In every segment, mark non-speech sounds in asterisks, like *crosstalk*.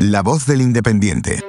La voz del independiente.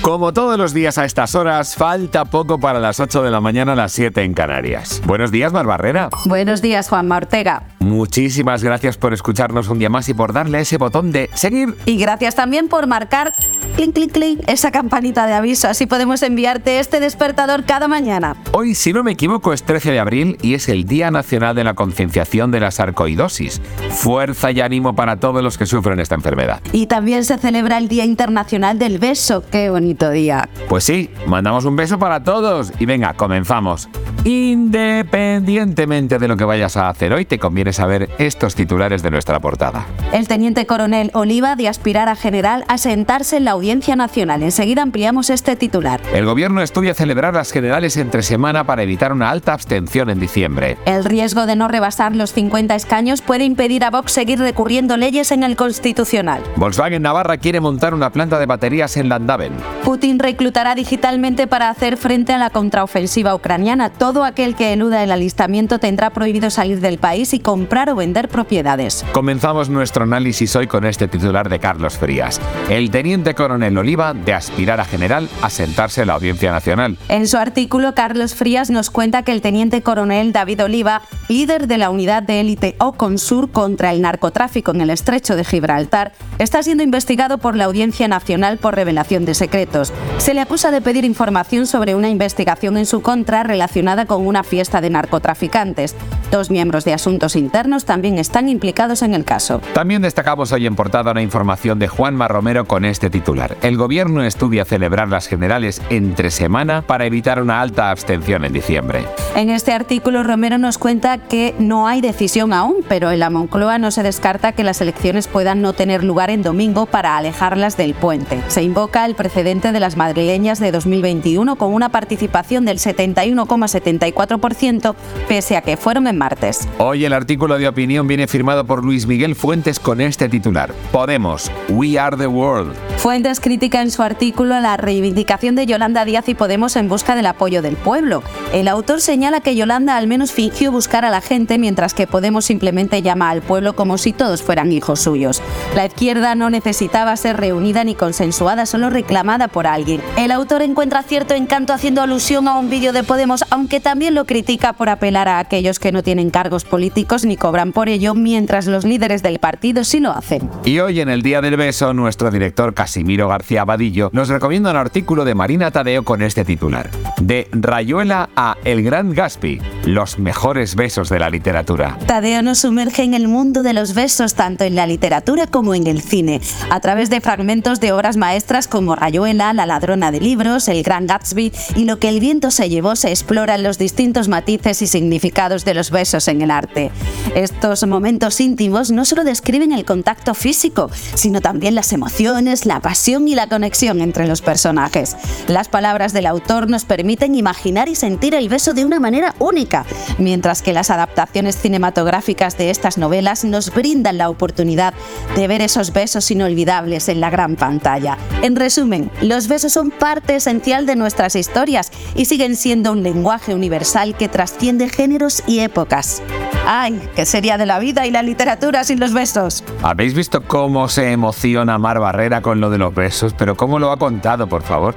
Como todos los días a estas horas, falta poco para las 8 de la mañana a las 7 en Canarias. Buenos días, Mar Barrera. Buenos días, Juanma Ortega. Muchísimas gracias por escucharnos un día más y por darle ese botón de seguir. Y gracias también por marcar clink, clink, clink, esa campanita de aviso. Así podemos enviarte este despertador cada mañana. Hoy, si no me equivoco, es 13 de abril y es el Día Nacional de la Concienciación de la Sarcoidosis. Fuerza y ánimo para todos los que sufren esta enfermedad. Y también se celebra el Día Internacional del Beso. Qué bonito día. Pues sí, mandamos un beso para todos y venga, comenzamos. Independientemente de lo que vayas a hacer hoy, te conviene saber estos titulares de nuestra portada. El teniente coronel Oliva de aspirar a general a sentarse en la Audiencia Nacional. Enseguida ampliamos este titular. El gobierno estudia celebrar las generales entre semana para evitar una alta abstención en diciembre. El riesgo de no rebasar los 50 escaños puede impedir a Vox seguir recurriendo leyes en el Constitucional. Volkswagen Navarra quiere montar una planta de baterías en Landaven. Putin reclutará digitalmente para hacer frente a la contraofensiva ucraniana. Todo aquel que eluda el alistamiento tendrá prohibido salir del país y comprar o vender propiedades. Comenzamos nuestro análisis hoy con este titular de Carlos Frías. El teniente coronel Oliva de aspirar a general a sentarse en la Audiencia Nacional. En su artículo, Carlos Frías nos cuenta que el teniente coronel David Oliva, líder de la unidad de élite OCONSUR contra el narcotráfico en el estrecho de Gibraltar, está siendo investigado por la Audiencia Nacional por revelación de secretos. Se le acusa de pedir información sobre una investigación en su contra relacionada con una fiesta de narcotraficantes. Dos miembros de Asuntos Internos también están implicados en el caso. También destacamos hoy en portada una información de Juanma Romero con este titular. El gobierno estudia celebrar las generales entre semana para evitar una alta abstención en diciembre. En este artículo Romero nos cuenta que no hay decisión aún, pero en la Moncloa no se descarta que las elecciones puedan no tener lugar en domingo para alejarlas del puente. Se invoca el precedente de las madrileñas de 2021 con una participación del 71,74% pese a que fueron en martes. Hoy el artículo de opinión viene firmado por Luis Miguel Fuentes con este titular. Podemos, We Are the World. Fuentes critica en su artículo la reivindicación de Yolanda Díaz y Podemos en busca del apoyo del pueblo. El autor señala que Yolanda al menos fingió buscar a la gente mientras que Podemos simplemente llama al pueblo como si todos fueran hijos suyos. La izquierda no necesitaba ser reunida ni consensuada, solo reclamada por alguien. El autor encuentra cierto encanto haciendo alusión a un vídeo de Podemos, aunque también lo critica por apelar a aquellos que no tienen cargos políticos ni cobran por ello, mientras los líderes del partido sí lo hacen. Y hoy en el Día del Beso, nuestro director Casimiro García Abadillo nos recomienda un artículo de Marina Tadeo con este titular. De Rayuela a El Gran Gaspi, los mejores besos de la literatura. Tadeo nos sumerge en el mundo de los besos tanto en la literatura como en el cine, a través de fragmentos de obras maestras como Rayuela, la ladrona de libros, El Gran Gatsby y Lo que el viento se llevó se exploran los distintos matices y significados de los besos en el arte. Estos momentos íntimos no solo describen el contacto físico, sino también las emociones, la pasión y la conexión entre los personajes. Las palabras del autor nos permiten imaginar y sentir el beso de una manera única, mientras que las adaptaciones cinematográficas de estas novelas nos brindan la oportunidad de ver esos besos inolvidables en la gran pantalla. En resumen, los besos son parte esencial de nuestras historias y siguen siendo un lenguaje universal que trasciende géneros y épocas. ¡Ay! ¿Qué sería de la vida y la literatura sin los besos? ¿Habéis visto cómo se emociona Mar Barrera con lo de los besos? Pero ¿cómo lo ha contado, por favor?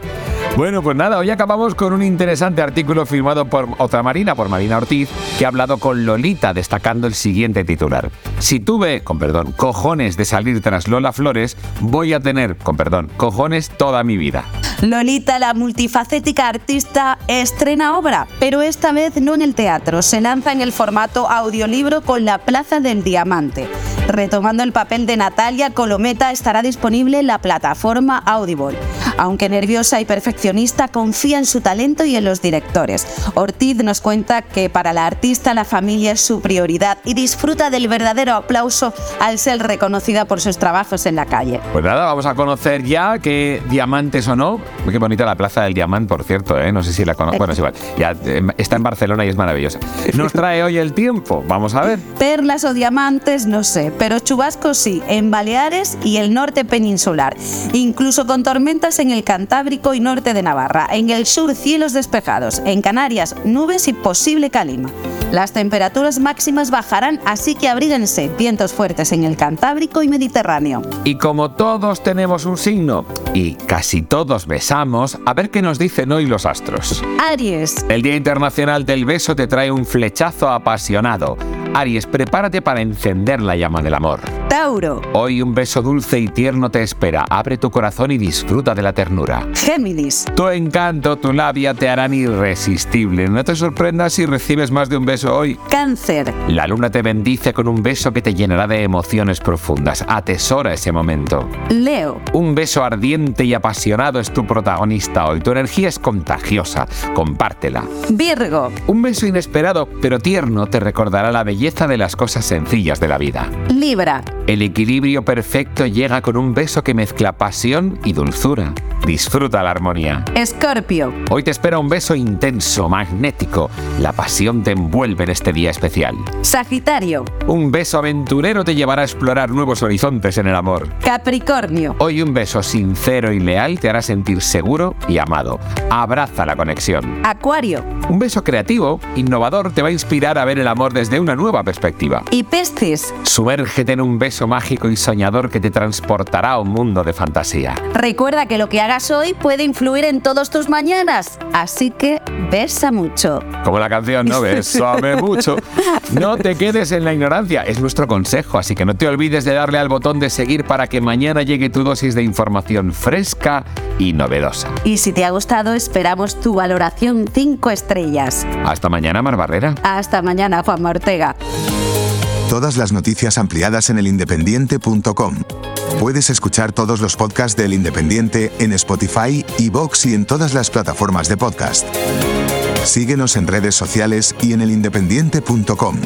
Bueno, pues nada, hoy acabamos con un interesante artículo firmado por otra Marina, por Marina Ortiz, que ha hablado con Lolita destacando el siguiente titular. Si tuve, con perdón, cojones de salir tras Lola Flores, voy a tener, con perdón, cojones toda mi vida. Lolita, la multifacética artista, estrena obra, pero esta vez no en el teatro, se lanza en el formato audiolibro con La Plaza del Diamante. Retomando el papel de Natalia, Colometa estará disponible en la plataforma Audible. Aunque nerviosa y perfeccionista, confía en su talento y en los directores. Ortiz nos cuenta que para la artista la familia es su prioridad y disfruta del verdadero aplauso al ser reconocida por sus trabajos en la calle. Pues nada, vamos a conocer ya qué diamantes o no. Qué bonita la Plaza del Diamante, por cierto, ¿eh? no sé si la conozco. Bueno, es igual. Ya, eh, está en Barcelona y es maravillosa. Nos trae hoy el tiempo, vamos a ver. Perlas o diamantes, no sé, pero chubascos sí, en Baleares y el norte peninsular. Incluso con tormentas en el Cantábrico y norte de Navarra. En el sur, cielos despejados. En Canarias, nubes y posible calima. Las temperaturas máximas bajarán, así que abríguense. Vientos fuertes en el Cantábrico y Mediterráneo. Y como todos tenemos un signo y casi todos besamos, a ver qué nos dicen hoy los astros. Aries. El Día Internacional del Beso te trae un flechazo apasionado. Aries, prepárate para encender la llama del amor. Tauro. Hoy un beso dulce y tierno te espera. Abre tu corazón y disfruta de la ternura. Géminis. Tu encanto, tu labia te harán irresistible. No te sorprendas si recibes más de un beso hoy. Cáncer. La luna te bendice con un beso que te llenará de emociones profundas. Atesora ese momento. Leo. Un beso ardiente y apasionado es tu protagonista hoy. Tu energía es contagiosa. Compártela. Virgo. Un beso inesperado pero tierno te recordará la belleza de las cosas sencillas de la vida. El equilibrio perfecto llega con un beso que mezcla pasión y dulzura. Disfruta la armonía. Escorpio. Hoy te espera un beso intenso, magnético. La pasión te envuelve en este día especial. Sagitario. Un beso aventurero te llevará a explorar nuevos horizontes en el amor. Capricornio. Hoy un beso sincero y leal te hará sentir seguro y amado. Abraza la conexión. Acuario. Un beso creativo, innovador, te va a inspirar a ver el amor desde una nueva perspectiva. Y Piscis. Sumérgete en un beso mágico y soñador que te transportará a un mundo de fantasía. Recuerda que lo que hagas hoy puede influir en todos tus mañanas, así que besa mucho. Como la canción, ¿no? *laughs* Bésame mucho. No te quedes en la ignorancia, es nuestro consejo, así que no te olvides de darle al botón de seguir para que mañana llegue tu dosis de información fresca y novedosa. Y si te ha gustado, esperamos tu valoración 5 estrellas. Hasta mañana, Mar Barrera. Hasta mañana, Juan Ortega. Todas las noticias ampliadas en elindependiente.com. Puedes escuchar todos los podcasts del Independiente en Spotify, Vox y en todas las plataformas de podcast. Síguenos en redes sociales y en elindependiente.com.